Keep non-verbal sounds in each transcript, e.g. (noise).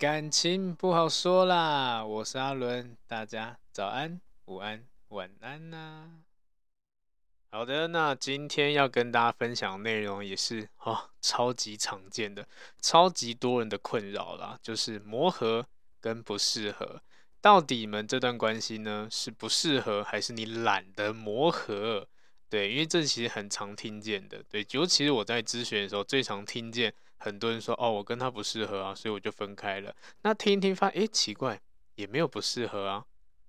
感情不好说啦，我是阿伦，大家早安、午安、晚安呐、好的，那今天要跟大家分享内容也是哦，超级常见的，超级多人的困扰啦，就是磨合跟不适合。到底你们这段关系呢，是不适合，还是你懒得磨合？对，因为这其实很常听见的，对，尤其是我在咨询的时候，最常听见。很多人说哦，我跟他不适合啊，所以我就分开了。那听一听发现，诶，奇怪，也没有不适合啊。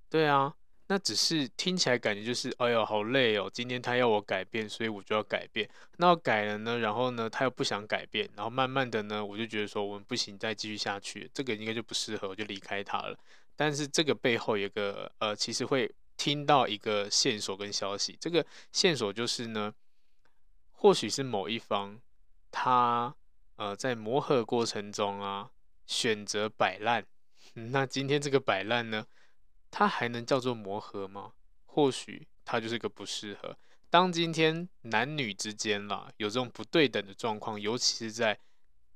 对啊，那只是听起来感觉就是，哎呦，好累哦。今天他要我改变，所以我就要改变。那我改了呢，然后呢，他又不想改变，然后慢慢的呢，我就觉得说我们不行，再继续下去，这个应该就不适合，我就离开他了。但是这个背后有个呃，其实会听到一个线索跟消息，这个线索就是呢，或许是某一方他。呃，在磨合过程中啊，选择摆烂，那今天这个摆烂呢，它还能叫做磨合吗？或许它就是个不适合。当今天男女之间啦，有这种不对等的状况，尤其是在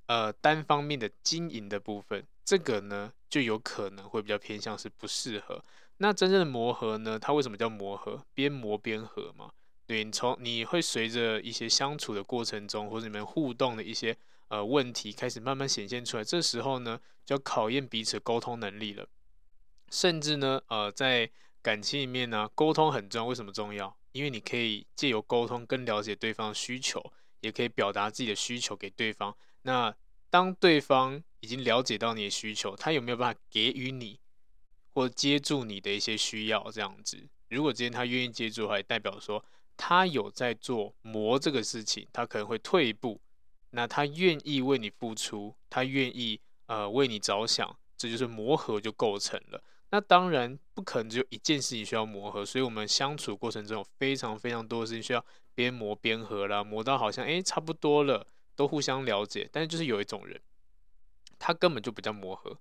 呃单方面的经营的部分，这个呢就有可能会比较偏向是不适合。那真正的磨合呢，它为什么叫磨合？边磨边合嘛。对，你从你会随着一些相处的过程中，或者你们互动的一些。呃，问题开始慢慢显现出来，这时候呢，就要考验彼此沟通能力了。甚至呢，呃，在感情里面呢，沟通很重要。为什么重要？因为你可以借由沟通更了解对方需求，也可以表达自己的需求给对方。那当对方已经了解到你的需求，他有没有办法给予你或接住你的一些需要？这样子，如果今天他愿意接住，还代表说他有在做磨这个事情，他可能会退一步。那他愿意为你付出，他愿意呃为你着想，这就是磨合就构成了。那当然不可能只有一件事情需要磨合，所以我们相处过程中有非常非常多的事情需要边磨边合啦，磨到好像诶差不多了，都互相了解。但是就是有一种人，他根本就不叫磨合，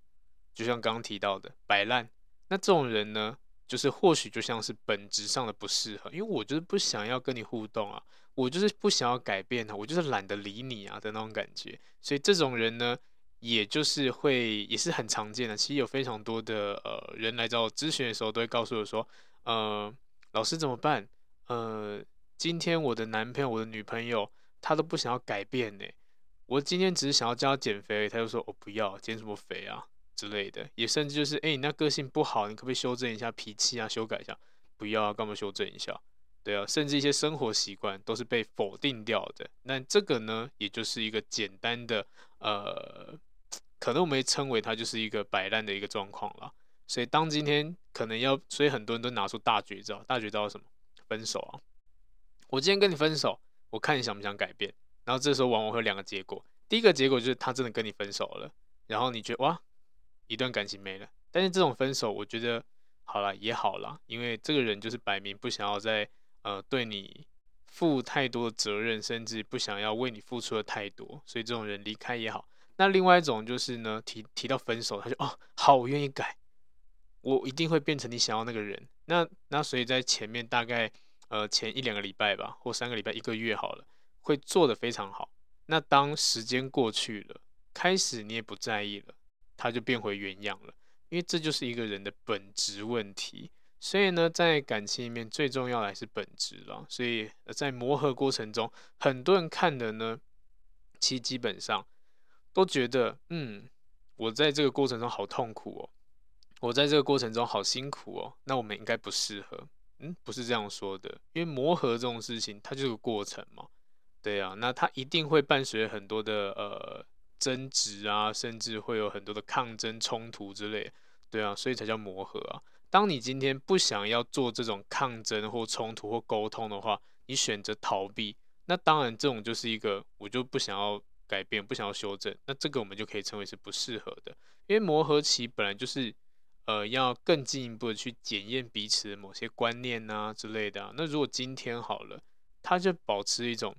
就像刚刚提到的摆烂。那这种人呢，就是或许就像是本质上的不适合，因为我就是不想要跟你互动啊。我就是不想要改变他，我就是懒得理你啊的那种感觉，所以这种人呢，也就是会也是很常见的。其实有非常多的呃人来找我咨询的时候，都会告诉我说，呃，老师怎么办？呃，今天我的男朋友、我的女朋友，他都不想要改变呢。我今天只是想要教他减肥，他就说我不要减什么肥啊之类的。也甚至就是，哎，你那个性不好，你可不可以修正一下脾气啊，修改一下？不要啊，干嘛修正一下？对啊，甚至一些生活习惯都是被否定掉的。那这个呢，也就是一个简单的，呃，可能我们称为它就是一个摆烂的一个状况了。所以当今天可能要，所以很多人都拿出大绝招。大绝招是什么？分手啊！我今天跟你分手，我看你想不想改变。然后这时候往往会有两个结果。第一个结果就是他真的跟你分手了，然后你觉得哇，一段感情没了。但是这种分手，我觉得好了也好了，因为这个人就是摆明不想要再。呃，对你负太多责任，甚至不想要为你付出的太多，所以这种人离开也好。那另外一种就是呢，提提到分手，他就哦，好，我愿意改，我一定会变成你想要那个人。那那所以在前面大概呃前一两个礼拜吧，或三个礼拜、一个月好了，会做得非常好。那当时间过去了，开始你也不在意了，他就变回原样了，因为这就是一个人的本质问题。所以呢，在感情里面最重要的还是本质了。所以在磨合过程中，很多人看的呢，其实基本上都觉得，嗯，我在这个过程中好痛苦哦，我在这个过程中好辛苦哦，那我们应该不适合。嗯，不是这样说的，因为磨合这种事情，它就是个过程嘛。对啊，那它一定会伴随很多的呃争执啊，甚至会有很多的抗争、冲突之类。对啊，所以才叫磨合啊。当你今天不想要做这种抗争或冲突或沟通的话，你选择逃避，那当然这种就是一个我就不想要改变，不想要修正，那这个我们就可以称为是不适合的。因为磨合期本来就是呃要更进一步的去检验彼此的某些观念啊之类的。那如果今天好了，他就保持一种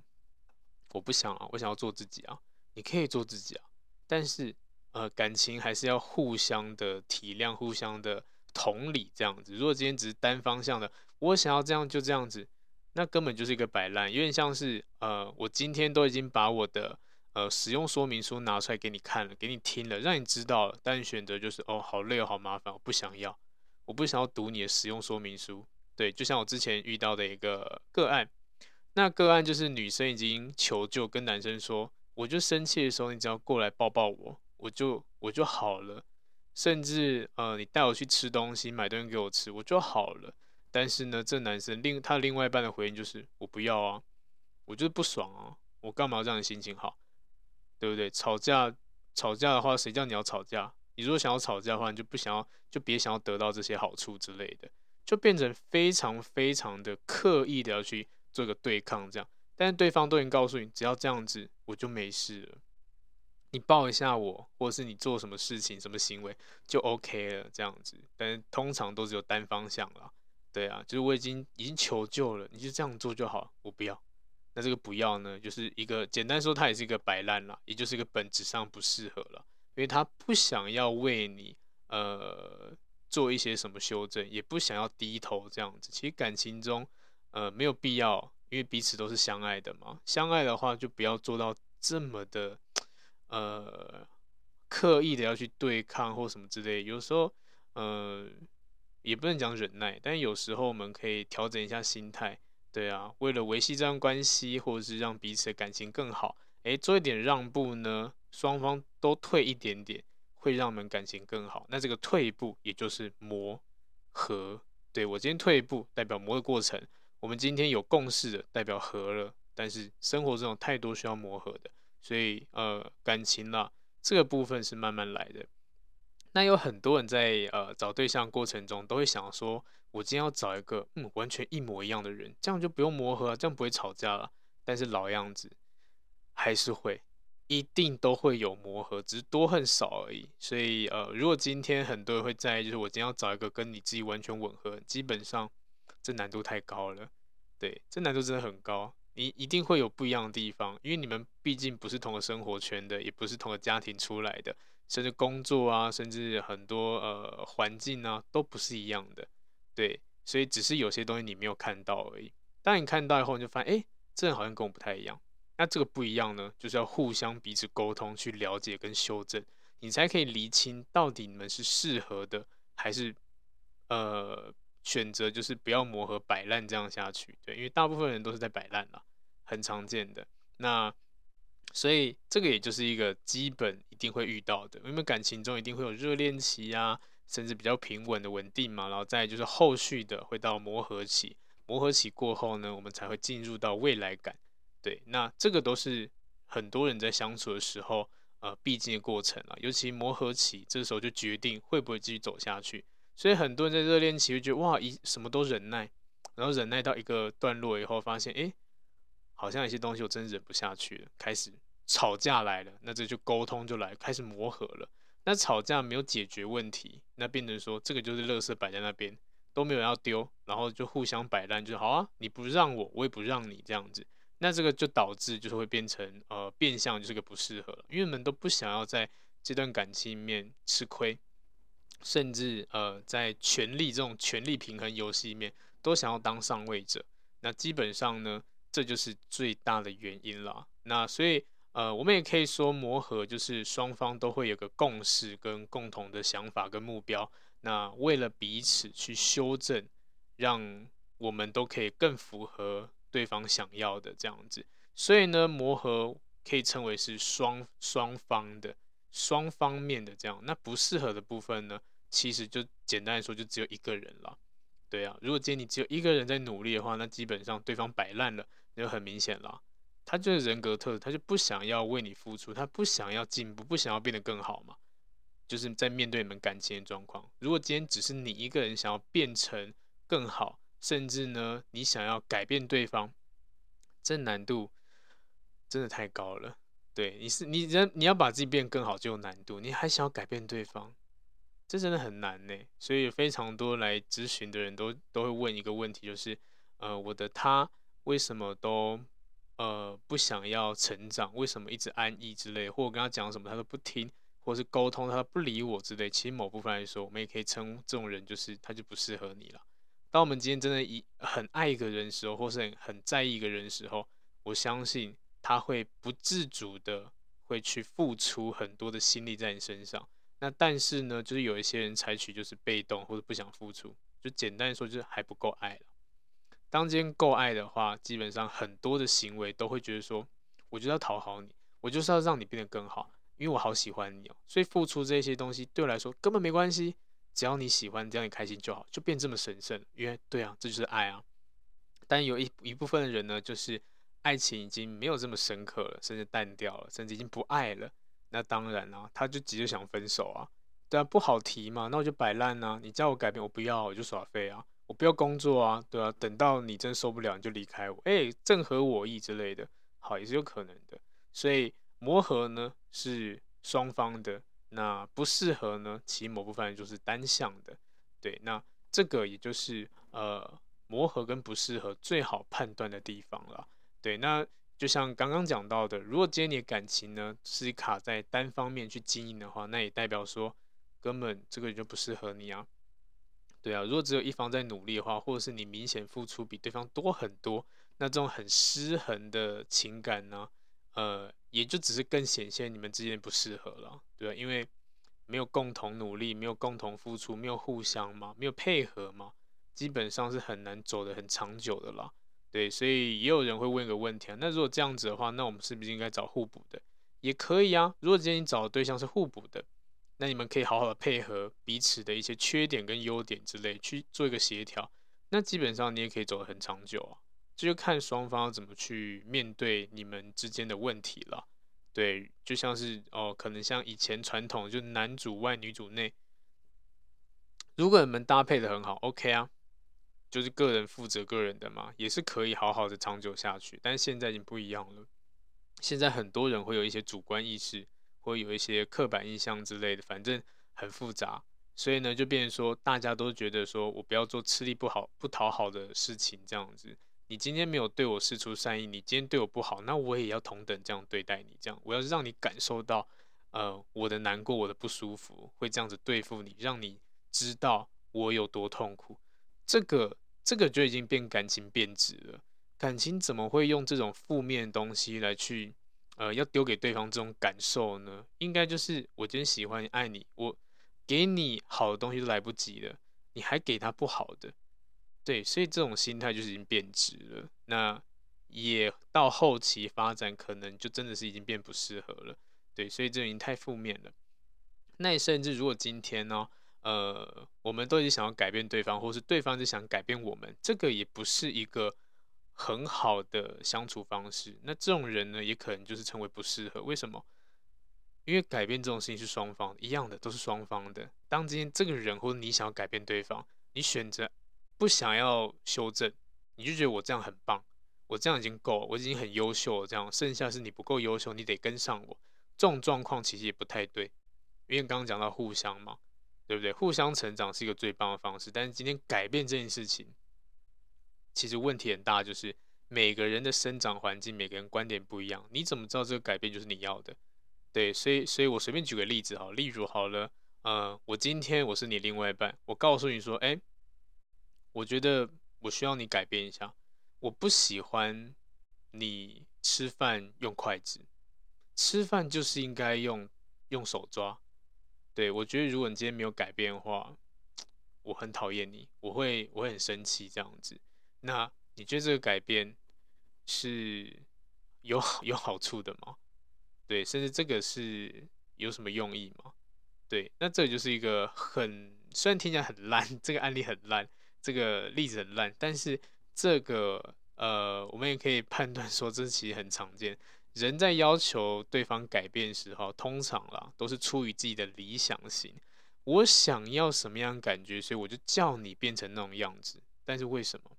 我不想啊，我想要做自己啊，你可以做自己啊，但是呃感情还是要互相的体谅，互相的。同理，这样子，如果今天只是单方向的，我想要这样就这样子，那根本就是一个摆烂，有点像是呃，我今天都已经把我的呃使用说明书拿出来给你看了，给你听了，让你知道了，但选择就是哦，好累哦，好麻烦，我不想要，我不想要读你的使用说明书。对，就像我之前遇到的一个个案，那个案就是女生已经求救，跟男生说，我就生气的时候，你只要过来抱抱我，我就我就好了。甚至呃，你带我去吃东西，买东西给我吃，我就好了。但是呢，这男生另他另外一半的回应就是，我不要啊，我就是不爽啊，我干嘛要让你心情好，对不对？吵架吵架的话，谁叫你要吵架？你如果想要吵架的话，你就不想要，就别想要得到这些好处之类的。就变成非常非常的刻意的要去做个对抗，这样，但是对方都已经告诉你，只要这样子，我就没事了。你抱一下我，或者是你做什么事情、什么行为就 OK 了，这样子。但是通常都只有单方向了，对啊，就是我已经已经求救了，你就这样做就好，我不要。那这个不要呢，就是一个简单说，它也是一个摆烂啦，也就是一个本质上不适合了，因为他不想要为你呃。做一些什么修正，也不想要低头这样子。其实感情中，呃，没有必要，因为彼此都是相爱的嘛。相爱的话，就不要做到这么的，呃，刻意的要去对抗或什么之类。有时候，呃，也不能讲忍耐，但有时候我们可以调整一下心态。对啊，为了维系这段关系，或者是让彼此的感情更好，诶，做一点让步呢，双方都退一点点。会让我们感情更好。那这个退一步，也就是磨合。对，我今天退一步，代表磨的过程。我们今天有共识的，代表和了。但是生活中有太多需要磨合的，所以呃，感情啦，这个部分是慢慢来的。那有很多人在呃找对象过程中，都会想说，我今天要找一个嗯完全一模一样的人，这样就不用磨合，这样不会吵架了。但是老样子还是会。一定都会有磨合，只是多很少而已。所以，呃，如果今天很多人会在意，就是我今天要找一个跟你自己完全吻合，基本上这难度太高了。对，这难度真的很高。你一定会有不一样的地方，因为你们毕竟不是同个生活圈的，也不是同个家庭出来的，甚至工作啊，甚至很多呃环境啊，都不是一样的。对，所以只是有些东西你没有看到而已。当你看到以后，你就发现，哎，这人好像跟我不太一样。那这个不一样呢，就是要互相彼此沟通，去了解跟修正，你才可以厘清到底你们是适合的，还是呃选择就是不要磨合摆烂这样下去。对，因为大部分人都是在摆烂啦，很常见的。那所以这个也就是一个基本一定会遇到的，因为感情中一定会有热恋期啊，甚至比较平稳的稳定嘛，然后再就是后续的会到磨合期，磨合期过后呢，我们才会进入到未来感。对，那这个都是很多人在相处的时候，呃，必经的过程啊。尤其磨合期，这时候就决定会不会继续走下去。所以很多人在热恋期会觉得，哇，一什么都忍耐，然后忍耐到一个段落以后，发现，哎，好像有些东西我真忍不下去了，开始吵架来了。那这就沟通就来，开始磨合了。那吵架没有解决问题，那变成说这个就是垃圾摆在那边，都没有要丢，然后就互相摆烂，就好啊，你不让我，我也不让你这样子。那这个就导致就是会变成呃变相就是个不适合，因为我们都不想要在这段感情里面吃亏，甚至呃在权力这种权力平衡游戏里面都想要当上位者。那基本上呢，这就是最大的原因啦。那所以呃我们也可以说磨合就是双方都会有个共识跟共同的想法跟目标。那为了彼此去修正，让我们都可以更符合。对方想要的这样子，所以呢，磨合可以称为是双双方的、双方面的这样。那不适合的部分呢，其实就简单来说，就只有一个人了。对啊，如果今天你只有一个人在努力的话，那基本上对方摆烂了，那就很明显了。他就是人格特质，他就不想要为你付出，他不想要进步，不想要变得更好嘛。就是在面对你们感情的状况，如果今天只是你一个人想要变成更好。甚至呢，你想要改变对方，这难度真的太高了。对，你是你人，你要把自己变更好就有难度，你还想要改变对方，这真的很难呢。所以非常多来咨询的人都都会问一个问题，就是呃，我的他为什么都呃不想要成长？为什么一直安逸之类？或我跟他讲什么他都不听，或是沟通他不理我之类。其实某部分来说，我们也可以称这种人就是他就不适合你了。当我们今天真的一很爱一个人的时候，或是很很在意一个人的时候，我相信他会不自主的会去付出很多的心力在你身上。那但是呢，就是有一些人采取就是被动或者不想付出，就简单说就是还不够爱了。当今天够爱的话，基本上很多的行为都会觉得说，我就要讨好你，我就是要让你变得更好，因为我好喜欢你哦。所以付出这些东西对我来说根本没关系，只要你喜欢，只要你开心就好，就变这么神圣。因为对啊，这就是爱啊。但有一一部分的人呢，就是爱情已经没有这么深刻了，甚至淡掉了，甚至已经不爱了。那当然啦、他就急着想分手啊，对啊，不好提嘛，那我就摆烂啊。你叫我改变，我不要，我就耍废啊，我不要工作啊，对啊，等到你真受不了，你就离开我，哎，正合我意之类的，好，也是有可能的。所以磨合呢是双方的，那不适合呢，其某部分就是单向的，对，那这个也就是呃磨合跟不适合最好判断的地方了，对，那。就像刚刚讲到的，如果今天你的感情呢是卡在单方面去经营的话，那也代表说根本这个人就不适合你啊。对啊，如果只有一方在努力的话，或者是你明显付出比对方多很多，那这种很失衡的情感呢，呃，也就只是更显现你们之间不适合了，对啊，因为没有共同努力，没有共同付出，没有互相嘛，没有配合嘛，基本上是很难走得很长久的啦。对，所以也有人会问一个问题啊，那如果这样子的话，那我们是不是应该找互补的？也可以啊。如果今天你找的对象是互补的，那你们可以好好的配合彼此的一些缺点跟优点之类，去做一个协调。那基本上你也可以走得很长久啊。这就看双方怎么去面对你们之间的问题了。对，就像是哦，可能像以前传统，就男主外女主内。如果你们搭配的很好，OK 啊。就是个人负责个人的嘛，也是可以好好的长久下去。但是现在已经不一样了，现在很多人会有一些主观意识，会有一些刻板印象之类的，反正很复杂。所以呢，就变成说大家都觉得说我不要做吃力不好不讨好的事情，这样子。你今天没有对我释出善意，你今天对我不好，那我也要同等这样对待你。这样，我要让你感受到，呃，我的难过，我的不舒服，会这样子对付你，让你知道我有多痛苦。这个这个就已经变感情变质了。感情怎么会用这种负面的东西来去，呃，要丢给对方这种感受呢？应该就是我今天喜欢你、爱你，我给你好的东西都来不及了，你还给他不好的，对，所以这种心态就是已经变质了。那也到后期发展，可能就真的是已经变不适合了，对，所以这已经太负面了。那甚至如果今天呢？呃，我们都已经想要改变对方，或是对方就想改变我们，这个也不是一个很好的相处方式。那这种人呢，也可能就是成为不适合。为什么？因为改变这种事情是双方一样的，都是双方的。当今天这个人或者你想要改变对方，你选择不想要修正，你就觉得我这样很棒，我这样已经够，我已经很优秀了。这样剩下是你不够优秀，你得跟上我。这种状况其实也不太对，因为刚刚讲到互相嘛。对不对？互相成长是一个最棒的方式，但是今天改变这件事情，其实问题很大，就是每个人的生长环境，每个人观点不一样，你怎么知道这个改变就是你要的？对，所以，所以我随便举个例子哈，例如好了，呃，我今天我是你另外一半，我告诉你说，哎，我觉得我需要你改变一下，我不喜欢你吃饭用筷子，吃饭就是应该用用手抓。对，我觉得如果你今天没有改变的话，我很讨厌你，我会我很生气这样子。那你觉得这个改变是有有好处的吗？对，甚至这个是有什么用意吗？对，那这就是一个很虽然听起来很烂，(laughs) 这个案例很烂，这个例子很烂，但是这个呃，我们也可以判断说，这其实很常见。人在要求对方改变的时候，通常啦都是出于自己的理想型。我想要什么样的感觉，所以我就叫你变成那种样子。但是为什么？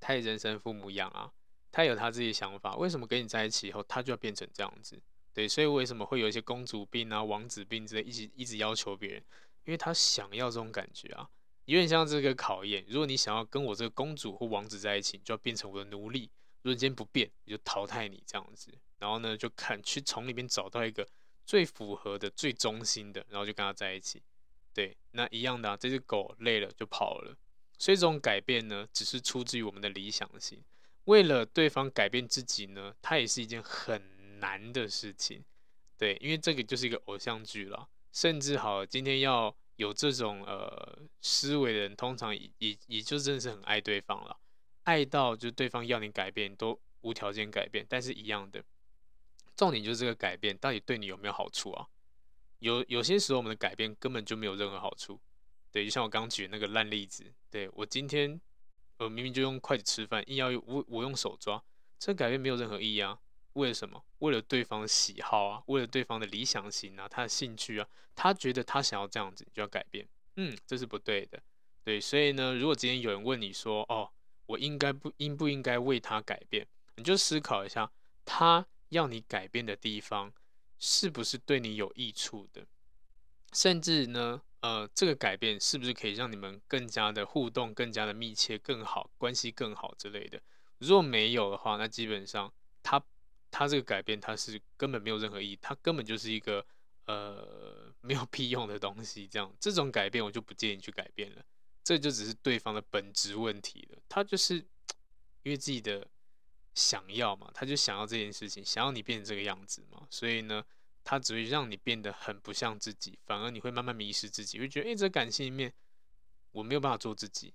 他也人生父母养啊，他有他自己的想法。为什么跟你在一起以后，他就要变成这样子？对，所以为什么会有一些公主病啊、王子病之类，一直一直要求别人？因为他想要这种感觉啊，有点像这个考验。如果你想要跟我这个公主或王子在一起，你就要变成我的奴隶。如果今天不变，我就淘汰你这样子。然后呢，就看去从里面找到一个最符合的、最忠心的，然后就跟他在一起。对，那一样的，这只狗累了就跑了。所以这种改变呢，只是出自于我们的理想型。为了对方改变自己呢，它也是一件很难的事情。对，因为这个就是一个偶像剧了。甚至好，今天要有这种呃思维的人，通常也也也就真的是很爱对方了，爱到就是对方要你改变都无条件改变。但是一样的，重点就是这个改变到底对你有没有好处啊？有有些时候我们的改变根本就没有任何好处。对，就像我刚举的那个烂例子，对，我今天我明明就用筷子吃饭，硬要我我用手抓，这改变没有任何意义啊。为了什么？为了对方的喜好啊，为了对方的理想型啊，他的兴趣啊，他觉得他想要这样子，你就要改变。嗯，这是不对的。对，所以呢，如果今天有人问你说，哦，我应该不应不应该为他改变？你就思考一下，他要你改变的地方是不是对你有益处的？甚至呢，呃，这个改变是不是可以让你们更加的互动，更加的密切，更好，关系更好之类的？如果没有的话，那基本上他。他这个改变，他是根本没有任何意义，他根本就是一个呃没有 (laughs) 屁用的东西。这样，这种改变我就不建议去改变了，这就只是对方的本质问题了。他就是因为自己的想要嘛，他就想要这件事情，想要你变成这个样子嘛，所以呢，他只会让你变得很不像自己，反而你会慢慢迷失自己，会觉得哎，这感情里面我没有办法做自己。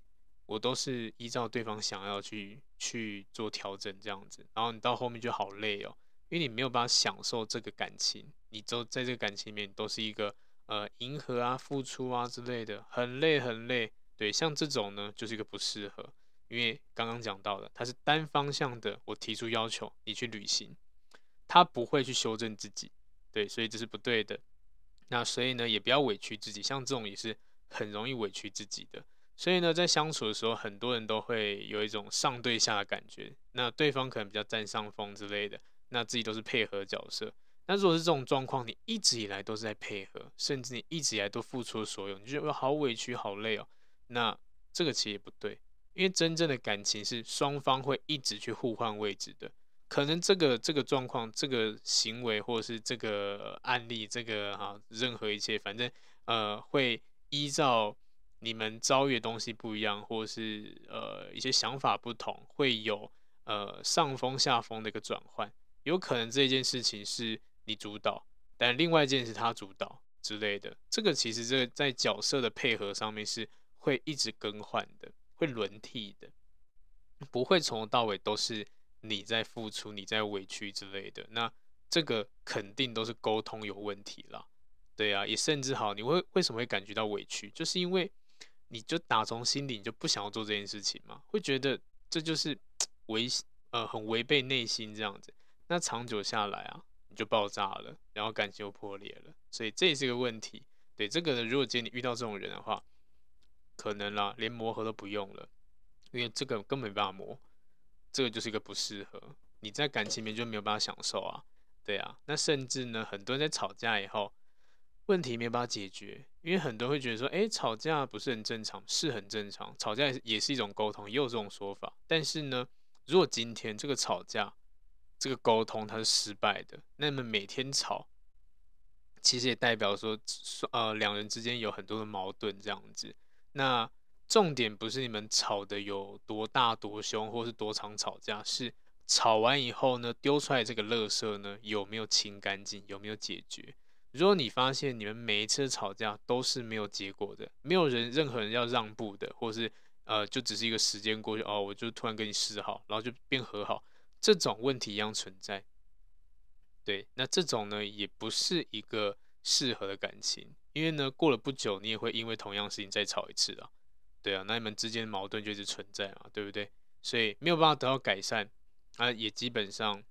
我都是依照对方想要去去做调整这样子，然后你到后面就好累哦，因为你没有办法享受这个感情，你都在这个感情里面都是一个呃迎合啊、付出啊之类的，很累很累。对，像这种呢，就是一个不适合，因为刚刚讲到的，它是单方向的，我提出要求你去履行，他不会去修正自己，对，所以这是不对的。那所以呢，也不要委屈自己，像这种也是很容易委屈自己的。所以呢，在相处的时候，很多人都会有一种上对下的感觉。那对方可能比较占上风之类的，那自己都是配合角色。那如果是这种状况，你一直以来都是在配合，甚至你一直以来都付出了所有，你觉得好委屈、好累哦。那这个其实也不对，因为真正的感情是双方会一直去互换位置的。可能这个这个状况、这个行为，或者是这个案例、这个哈、任何一切，反正呃会依照。你们遭遇的东西不一样，或是呃一些想法不同，会有呃上风下风的一个转换。有可能这件事情是你主导，但另外一件是他主导之类的。这个其实这个在角色的配合上面是会一直更换的，会轮替的，不会从头到尾都是你在付出、你在委屈之类的。那这个肯定都是沟通有问题了。对啊，也甚至好，你会为什么会感觉到委屈？就是因为。你就打从心里你就不想要做这件事情嘛，会觉得这就是 (tsk) 违呃很违背内心这样子，那长久下来啊，你就爆炸了，然后感情又破裂了，所以这也是个问题。对这个呢，如果今天你遇到这种人的话，可能啦，连磨合都不用了，因为这个根本没办法磨，这个就是一个不适合，你在感情里面就没有办法享受啊，对啊，那甚至呢，很多人在吵架以后。问题没有办法解决，因为很多人会觉得说，哎，吵架不是很正常，是很正常，吵架也是一种沟通，也有这种说法。但是呢，如果今天这个吵架，这个沟通它是失败的，那么每天吵，其实也代表说，呃，两人之间有很多的矛盾这样子。那重点不是你们吵得有多大多凶，或是多常吵架，是吵完以后呢，丢出来这个垃圾呢，有没有清干净，有没有解决？如果你发现你们每一次吵架都是没有结果的，没有人任何人要让步的，或是呃就只是一个时间过去哦，我就突然跟你示好，然后就变和好，这种问题一样存在。对，那这种呢也不是一个适合的感情，因为呢过了不久你也会因为同样事情再吵一次啊，对啊，那你们之间的矛盾就一直存在嘛，对不对？所以没有办法得到改善，啊也基本上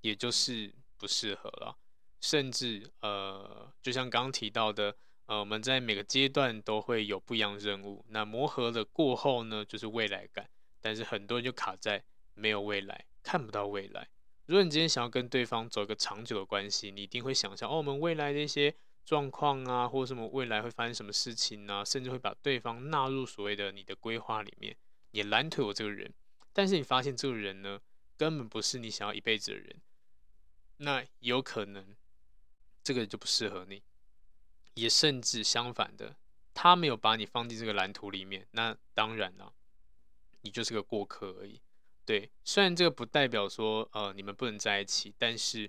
也就是不适合了。甚至呃，就像刚刚提到的，呃，我们在每个阶段都会有不一样的任务。那磨合了过后呢，就是未来感。但是很多人就卡在没有未来，看不到未来。如果你今天想要跟对方走一个长久的关系，你一定会想象哦，我们未来的一些状况啊，或者什么未来会发生什么事情啊，甚至会把对方纳入所谓的你的规划里面，也拦腿我这个人。但是你发现这个人呢，根本不是你想要一辈子的人，那有可能。这个就不适合你，也甚至相反的，他没有把你放进这个蓝图里面，那当然了，你就是个过客而已。对，虽然这个不代表说呃你们不能在一起，但是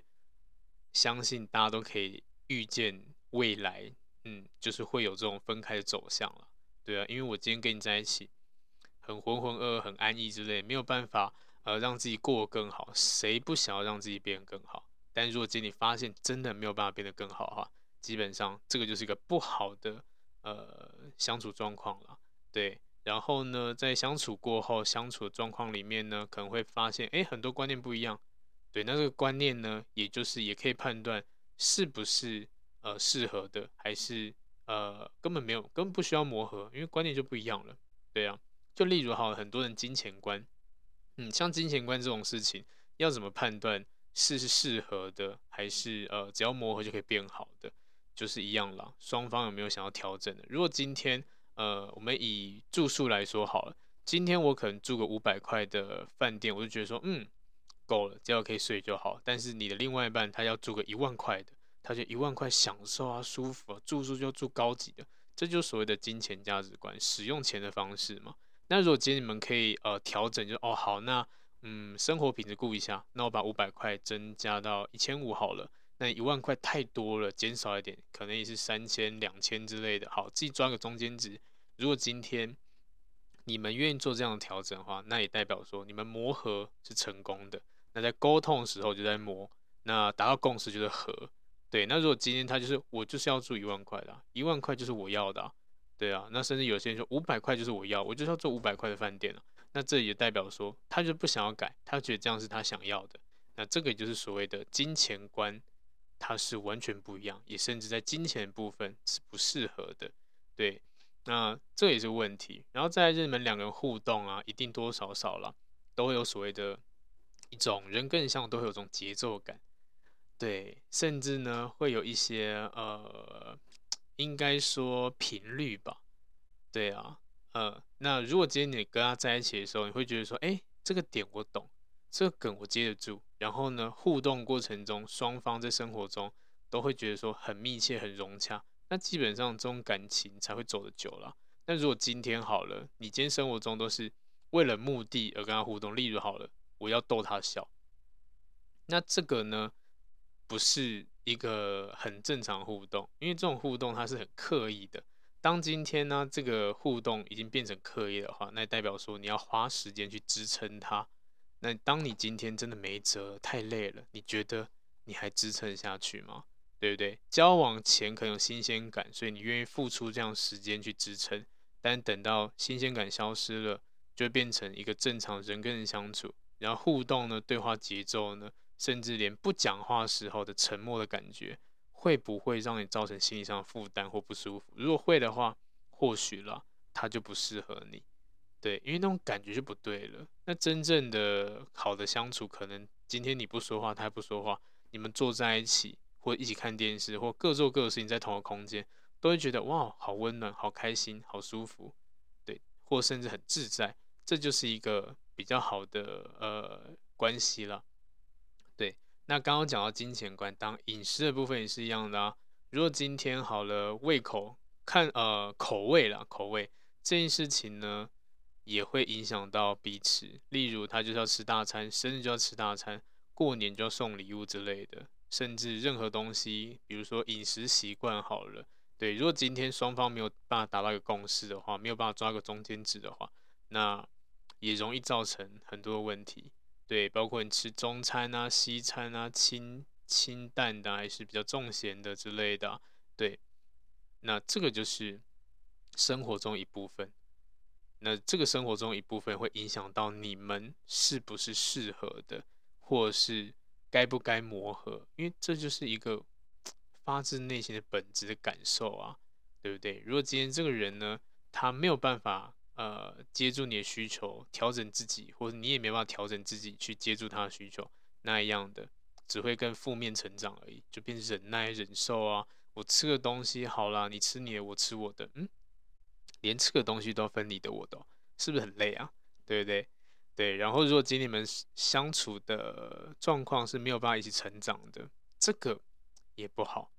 相信大家都可以预见未来，嗯，就是会有这种分开的走向了，对啊，因为我今天跟你在一起，很浑浑噩噩、很安逸之类，没有办法呃让自己过得更好，谁不想要让自己变得更好？但如果今天你发现真的没有办法变得更好的话，基本上这个就是一个不好的呃相处状况了，对。然后呢，在相处过后，相处的状况里面呢，可能会发现，哎，很多观念不一样。对，那这个观念呢，也就是也可以判断是不是呃适合的，还是呃根本没有，根本不需要磨合，因为观念就不一样了。对啊，就例如好，很多人金钱观，嗯，像金钱观这种事情，要怎么判断是是适合的，还是呃只要磨合就可以变好的，就是一样啦。双方有没有想要调整的？如果今天呃，我们以住宿来说好了。今天我可能住个五百块的饭店，我就觉得说，嗯，够了，只要可以睡就好。但是你的另外一半他要住个一万块的，他就一万块享受啊，舒服啊，住宿就住高级的，这就是所谓的金钱价值观，使用钱的方式嘛。那如果今天你们可以呃调整就，就哦好，那嗯生活品质顾一下，那我把五百块增加到一千五好了。那一万块太多了，减少一点，可能也是三千、两千之类的。好，自己抓个中间值。如果今天你们愿意做这样的调整的话，那也代表说你们磨合是成功的。那在沟通的时候就在磨，那达到共识就是合。对，那如果今天他就是我就是要住一万块的，一万块就是我要的，对啊。那甚至有些人说五百块就是我要，我就是要住五百块的饭店啊。那这也代表说他就不想要改，他觉得这样是他想要的。那这个也就是所谓的金钱观。它是完全不一样，也甚至在金钱部分是不适合的，对，那这也是问题。然后再来，你们两个人互动啊，一定多多少少了，都会有所谓的一种人跟人相处都会有种节奏感，对，甚至呢会有一些呃，应该说频率吧，对啊，呃，那如果今天你跟他在一起的时候，你会觉得说，哎，这个点我懂。这个梗我接得住，然后呢，互动过程中，双方在生活中都会觉得说很密切、很融洽，那基本上这种感情才会走得久了。那如果今天好了，你今天生活中都是为了目的而跟他互动，例如好了，我要逗他笑，那这个呢，不是一个很正常互动，因为这种互动它是很刻意的。当今天呢，这个互动已经变成刻意的话，那代表说你要花时间去支撑它。那当你今天真的没辙，太累了，你觉得你还支撑下去吗？对不对？交往前可能有新鲜感，所以你愿意付出这样时间去支撑。但等到新鲜感消失了，就变成一个正常人跟人相处，然后互动呢，对话节奏呢，甚至连不讲话时候的沉默的感觉，会不会让你造成心理上的负担或不舒服？如果会的话，或许啦，他就不适合你。对，因为那种感觉就不对了。那真正的好的相处，可能今天你不说话，他也不说话，你们坐在一起，或一起看电视，或各做各的事情，在同一个空间，都会觉得哇，好温暖，好开心，好舒服。对，或甚至很自在，这就是一个比较好的呃关系了。对，那刚刚讲到金钱观，当饮食的部分也是一样的啊。如果今天好了，胃口看呃口味啦，口味这件事情呢，也会影响到彼此，例如他就是要吃大餐，生日就要吃大餐，过年就要送礼物之类的，甚至任何东西，比如说饮食习惯好了，对，如果今天双方没有办法达到一个共识的话，没有办法抓个中间值的话，那也容易造成很多问题，对，包括你吃中餐啊、西餐啊、清清淡的还是比较重咸的之类的，对，那这个就是生活中一部分。那这个生活中一部分会影响到你们是不是适合的，或是该不该磨合，因为这就是一个发自内心的本质的感受啊，对不对？如果今天这个人呢，他没有办法呃接住你的需求，调整自己，或者你也没办法调整自己去接住他的需求，那一样的只会更负面成长而已，就变忍耐忍受啊。我吃个东西好啦，你吃你的，我吃我的，嗯。连吃个东西都要分你的我的，是不是很累啊？对不对？对。然后如果今天你们相处的状况是没有办法一起成长的，这个也不好。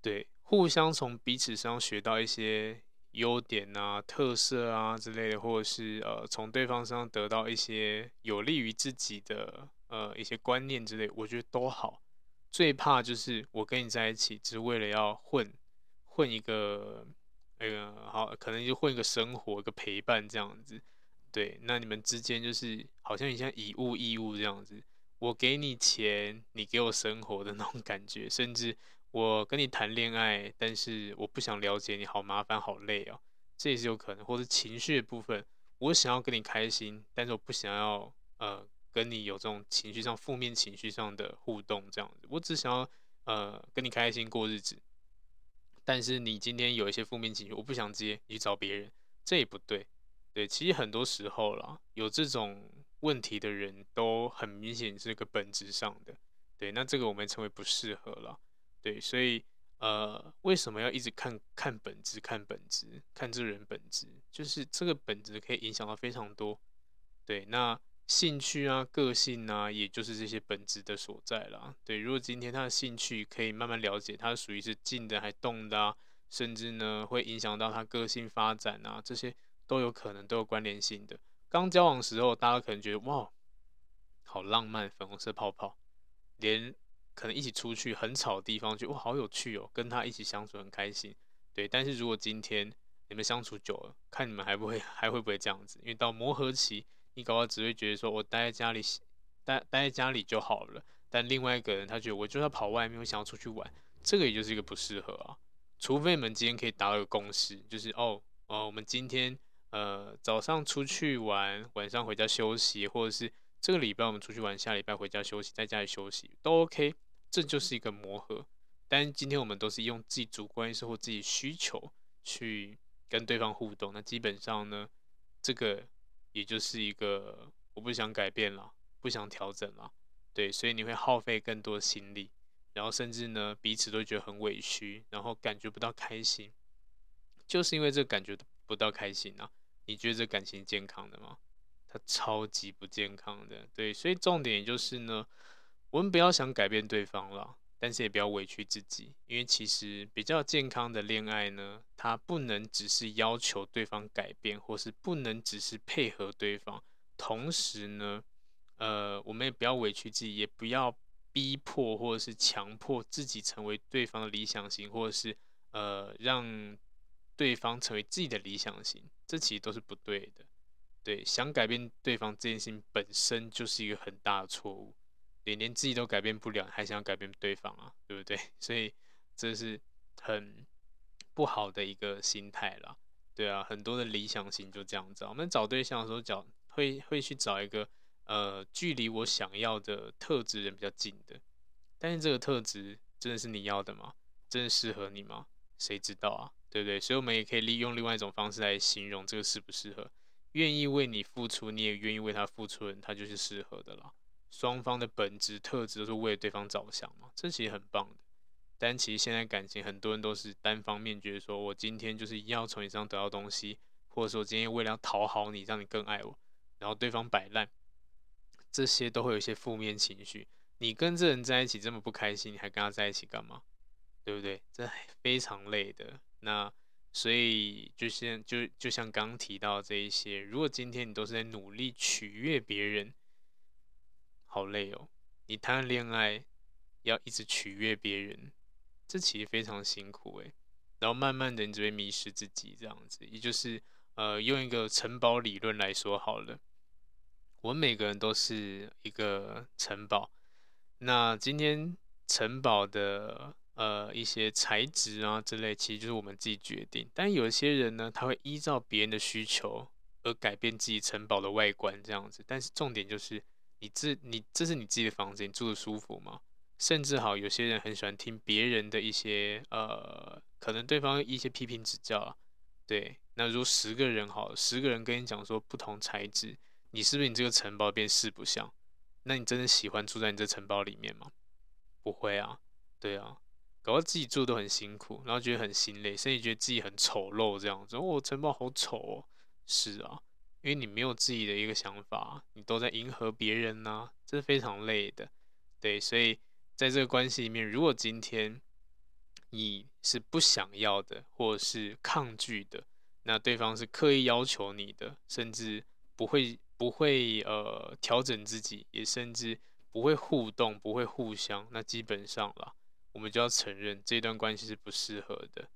对，互相从彼此上学到一些优点啊、特色啊之类的，或者是呃从对方身上得到一些有利于自己的呃一些观念之类，我觉得都好。最怕就是我跟你在一起，只是为了要混混一个，那个好，可能就混一个生活，一个陪伴这样子。对，那你们之间就是好像像以物易物这样子，我给你钱，你给我生活的那种感觉，甚至我跟你谈恋爱，但是我不想了解你，好麻烦，好累哦，这也是有可能，或者情绪的部分，我想要跟你开心，但是我不想要呃跟你有这种情绪上负面情绪上的互动这样子，我只想要呃跟你开心过日子，但是你今天有一些负面情绪，我不想接，你去找别人，这也不对。对，其实很多时候啦，有这种问题的人都很明显是个本质上的。对，那这个我们称为不适合了。对，所以呃，为什么要一直看看本质？看本质，看这个人本质，就是这个本质可以影响到非常多。对，那兴趣啊、个性啊，也就是这些本质的所在啦。对，如果今天他的兴趣可以慢慢了解，他属于是静的还动的啊，甚至呢会影响到他个性发展啊，这些。都有可能都有关联性的。刚交往时候，大家可能觉得哇，好浪漫，粉红色泡泡，连可能一起出去很吵的地方，觉得哇，好有趣哦，跟他一起相处很开心。对，但是如果今天你们相处久了，看你们还不会 (laughs) 还会不会这样子？因为到磨合期，你搞到只会觉得说我待在家里，待待在家里就好了。但另外一个人他觉得我就要跑外面，我想要出去玩，这个也就是一个不适合啊。除非你们今天可以达到一个共识，就是哦哦，我们今天。呃，早上出去玩，晚上回家休息，或者是这个礼拜我们出去玩，下礼拜回家休息，在家里休息都 OK，这就是一个磨合。但今天我们都是用自己主观意识或自己需求去跟对方互动，那基本上呢，这个也就是一个我不想改变了，不想调整了，对，所以你会耗费更多心力，然后甚至呢彼此都觉得很委屈，然后感觉不到开心，就是因为这感觉不到开心啊。你觉得这感情健康的吗？它超级不健康的，对，所以重点就是呢，我们不要想改变对方了，但是也不要委屈自己，因为其实比较健康的恋爱呢，它不能只是要求对方改变，或是不能只是配合对方，同时呢，呃，我们也不要委屈自己，也不要逼迫或者是强迫自己成为对方的理想型，或者是呃让。对方成为自己的理想型，这其实都是不对的。对，想改变对方这件事情本身就是一个很大的错误。连连自己都改变不了，还想要改变对方啊，对不对？(laughs) 所以这是很不好的一个心态啦。对啊，很多的理想型就这样子。我们找对象的时候，找会会去找一个呃距离我想要的特质人比较近的。但是这个特质真的是你要的吗？真的适合你吗？谁知道啊？对不对？所以我们也可以利用另外一种方式来形容这个适不适合。愿意为你付出，你也愿意为他付出的人，他就是适合的了。双方的本质特质都是为对方着想嘛，这其实很棒的。但其实现在感情很多人都是单方面觉得说，我今天就是要从你身上得到东西，或者说今天为了要讨好你，让你更爱我，然后对方摆烂，这些都会有一些负面情绪。你跟这人在一起这么不开心，你还跟他在一起干嘛？对不对？这非常累的。那所以就像就就像刚刚提到这一些，如果今天你都是在努力取悦别人，好累哦。你谈恋爱要一直取悦别人，这其实非常辛苦诶。然后慢慢的你只会迷失自己，这样子。也就是呃，用一个城堡理论来说好了，我们每个人都是一个城堡。那今天城堡的。呃，一些材质啊之类，其实就是我们自己决定。但有些人呢，他会依照别人的需求而改变自己城堡的外观，这样子。但是重点就是，你这你这是你自己的房子，你住的舒服吗？甚至好，有些人很喜欢听别人的一些呃，可能对方一些批评指教啊。对，那如果十个人好，十个人跟你讲说不同材质，你是不是你这个城堡变四不像？那你真的喜欢住在你这城堡里面吗？不会啊，对啊。搞到自己住都很辛苦，然后觉得很心累，甚至觉得自己很丑陋这样子。哦，城堡好丑哦。是啊，因为你没有自己的一个想法，你都在迎合别人呐、这是非常累的。对，所以在这个关系里面，如果今天你是不想要的，或者是抗拒的，那对方是刻意要求你的，甚至不会不会呃调整自己，也甚至不会互动，不会互相，那基本上啦，我们就要承认这段关系是不适合的。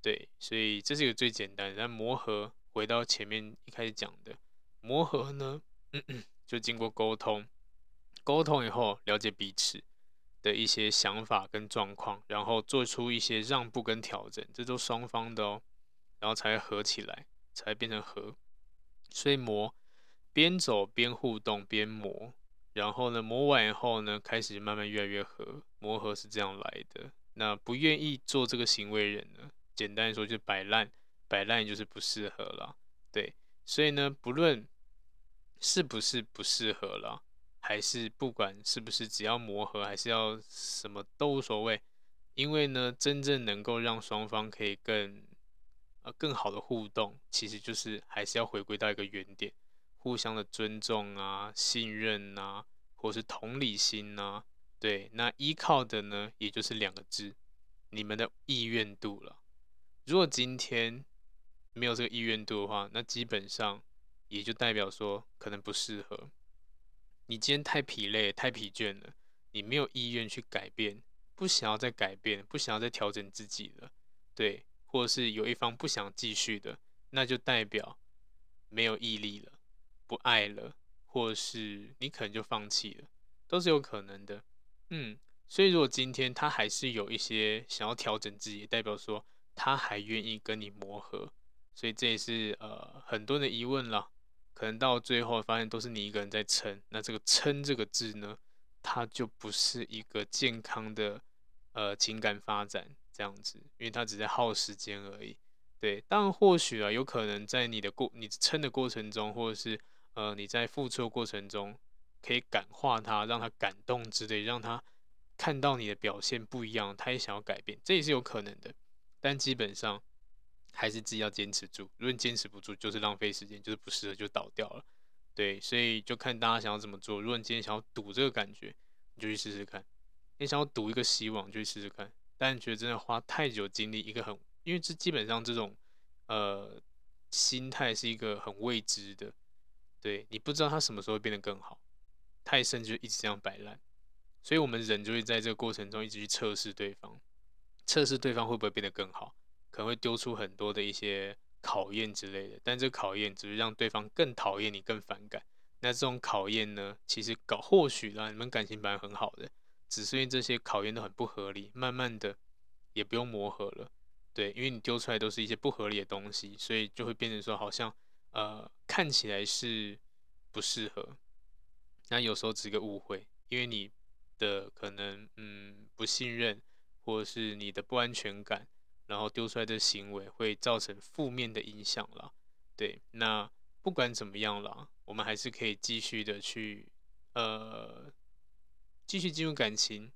对，所以这是一个最简单的。但磨合，回到前面一开始讲的磨合呢，嗯嗯，就经过沟通，沟通以后了解彼此的一些想法跟状况，然后做出一些让步跟调整，这都双方的哦，然后才合起来，才变成合。所以磨，边走边互动边磨，然后呢，磨完以后呢，开始慢慢越来越合。磨合是这样来的。那不愿意做这个行为人呢，简单说就摆烂，摆烂就是不适合了。对，所以呢，不论是不是不适合了。还是不管是不是只要磨合，还是要什么都无所谓，因为呢，真正能够让双方可以更呃更好的互动，其实就是还是要回归到一个原点，互相的尊重啊、信任啊，或是同理心啊，对，那依靠的呢，也就是两个字，你们的意愿度了。如果今天没有这个意愿度的话，那基本上也就代表说可能不适合。你今天太疲累、太疲倦了，你没有意愿去改变，不想要再改变，不想要再调整自己了，对，或者是有一方不想继续的，那就代表没有毅力了，不爱了，或是你可能就放弃了，都是有可能的。嗯，所以如果今天他还是有一些想要调整自己，代表说他还愿意跟你磨合，所以这也是呃很多人的疑问了。可能到最后发现都是你一个人在撑，那这个“撑”这个字呢，它就不是一个健康的呃情感发展这样子，因为它只在耗时间而已。对，当然或许啊，有可能在你的过你撑的过程中，或者是呃你在付出的过程中，可以感化他，让他感动之类，让他看到你的表现不一样，他也想要改变，这也是有可能的。但基本上。还是自己要坚持住，如果你坚持不住，就是浪费时间，就是不适合就倒掉了。对，所以就看大家想要怎么做。如果你今天想要赌这个感觉，你就去试试看；你想要赌一个希望，就去试试看。但你觉得真的花太久精力，一个很，因为这基本上这种呃心态是一个很未知的，对，你不知道它什么时候会变得更好，太深就一直这样摆烂。所以我们人就会在这个过程中一直去测试对方，测试对方会不会变得更好。可能会丢出很多的一些考验之类的，但这考验只是让对方更讨厌你、更反感。那这种考验呢，其实搞或许让你们感情本来很好的，只是因为这些考验都很不合理，慢慢的也不用磨合了。对，因为你丢出来都是一些不合理的东西，所以就会变成说好像呃看起来是不适合，那有时候只是个误会，因为你的可能嗯不信任，或者是你的不安全感。然后丢出来的行为会造成负面的影响了，对，那不管怎么样了，我们还是可以继续的去，呃，继续进入感情，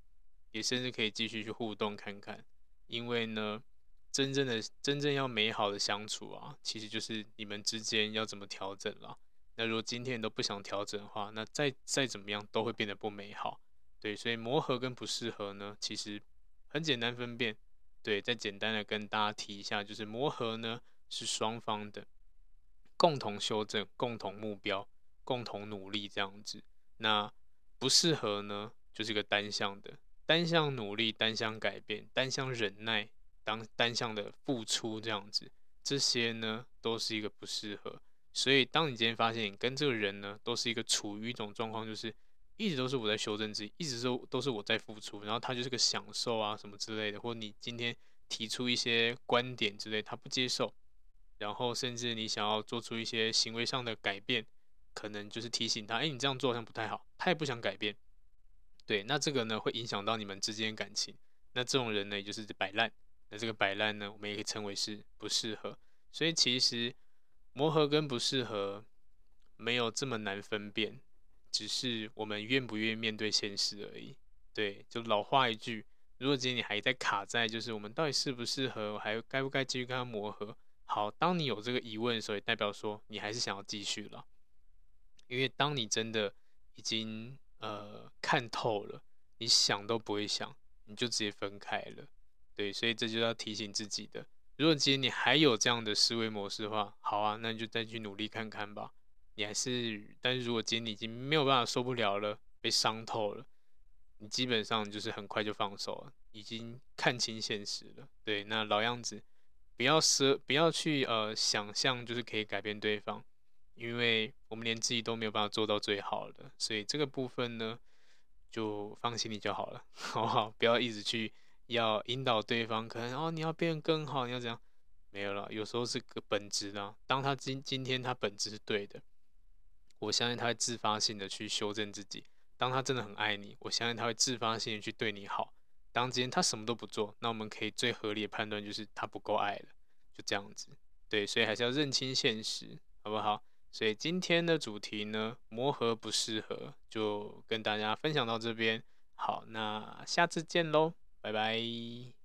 也甚至可以继续去互动看看，因为呢，真正的真正要美好的相处啊，其实就是你们之间要怎么调整了。那如果今天都不想调整的话，那再再怎么样都会变得不美好，对，所以磨合跟不适合呢，其实很简单分辨。对，再简单的跟大家提一下，就是磨合呢是双方的共同修正、共同目标、共同努力这样子。那不适合呢，就是个单向的，单向努力、单向改变、单向忍耐、当单向的付出这样子。这些呢都是一个不适合。所以，当你今天发现你跟这个人呢都是一个处于一种状况，就是。一直都是我在修正自己，一直都都是我在付出，然后他就是个享受啊什么之类的，或者你今天提出一些观点之类，他不接受，然后甚至你想要做出一些行为上的改变，可能就是提醒他，哎，你这样做好像不太好，他也不想改变，对，那这个呢会影响到你们之间感情，那这种人呢也就是摆烂，那这个摆烂呢我们也可以称为是不适合，所以其实磨合跟不适合没有这么难分辨。只是我们愿不愿意面对现实而已。对，就老话一句，如果今天你还在卡在，就是我们到底适不适合，还该不该继续跟他磨合？好，当你有这个疑问的时候，也代表说你还是想要继续了。因为当你真的已经呃看透了，你想都不会想，你就直接分开了。对，所以这就要提醒自己的。如果今天你还有这样的思维模式的话，好啊，那你就再去努力看看吧。你还是，但是如果今天你已经没有办法受不了了，被伤透了，你基本上就是很快就放手了，已经看清现实了。对，那老样子，不要奢，不要去呃想象就是可以改变对方，因为我们连自己都没有办法做到最好的，所以这个部分呢，就放心里就好了，(laughs) 好不好？不要一直去要引导对方，可能哦你要变更好，你要怎样？没有了，有时候是个本质啊。当他今今天他本质是对的，我相信他会自发性的去修正自己。当他真的很爱你，我相信他会自发性的去对你好。当今天他什么都不做，那我们可以最合理的判断就是他不够爱了，就这样子。对，所以还是要认清现实，好不好？所以今天的主题呢，磨合不适合，就跟大家分享到这边。好，那下次见喽，拜拜。